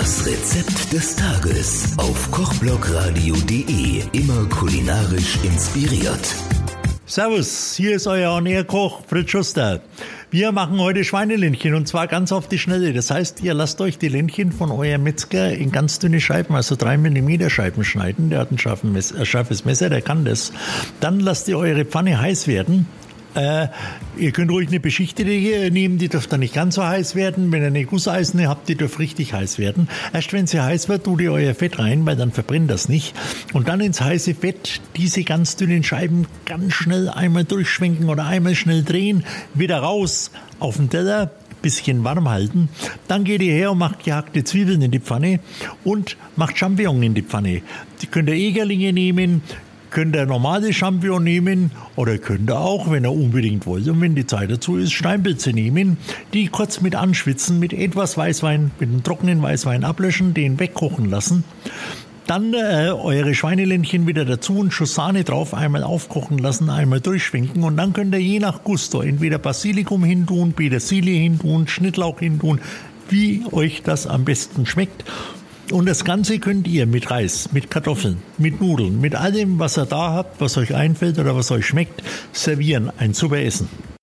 Das Rezept des Tages auf kochblogradio.de. Immer kulinarisch inspiriert. Servus, hier ist euer On-Air-Koch Fritz Schuster. Wir machen heute Schweineländchen und zwar ganz auf die Schnelle. Das heißt, ihr lasst euch die Ländchen von eurem Metzger in ganz dünne Scheiben, also drei Millimeter Scheiben schneiden. Der hat ein scharfes Messer, der kann das. Dann lasst ihr eure Pfanne heiß werden. Äh, ihr könnt ruhig eine beschichtete nehmen, die dürft dann nicht ganz so heiß werden. Wenn ihr eine Gusseisene habt, die dürft richtig heiß werden. Erst wenn sie heiß wird, tut ihr euer Fett rein, weil dann verbrennt das nicht. Und dann ins heiße Fett diese ganz dünnen Scheiben ganz schnell einmal durchschwenken oder einmal schnell drehen, wieder raus auf den Teller, bisschen warm halten. Dann geht ihr her und macht gehackte Zwiebeln in die Pfanne und macht Champignon in die Pfanne. Die könnt ihr Egerlinge nehmen, könnt ihr normale Champignon nehmen oder könnt ihr auch, wenn ihr unbedingt wollt und wenn die Zeit dazu ist, Steinpilze nehmen, die kurz mit anschwitzen, mit etwas Weißwein, mit einem trockenen Weißwein ablöschen, den wegkochen lassen. Dann äh, eure Schweineländchen wieder dazu und Schuss Sahne drauf, einmal aufkochen lassen, einmal durchschwenken und dann könnt ihr je nach Gusto entweder Basilikum hintun, Petersilie hintun, Schnittlauch hintun, wie euch das am besten schmeckt. Und das Ganze könnt ihr mit Reis, mit Kartoffeln, mit Nudeln, mit allem, was ihr da habt, was euch einfällt oder was euch schmeckt, servieren. Ein super Essen.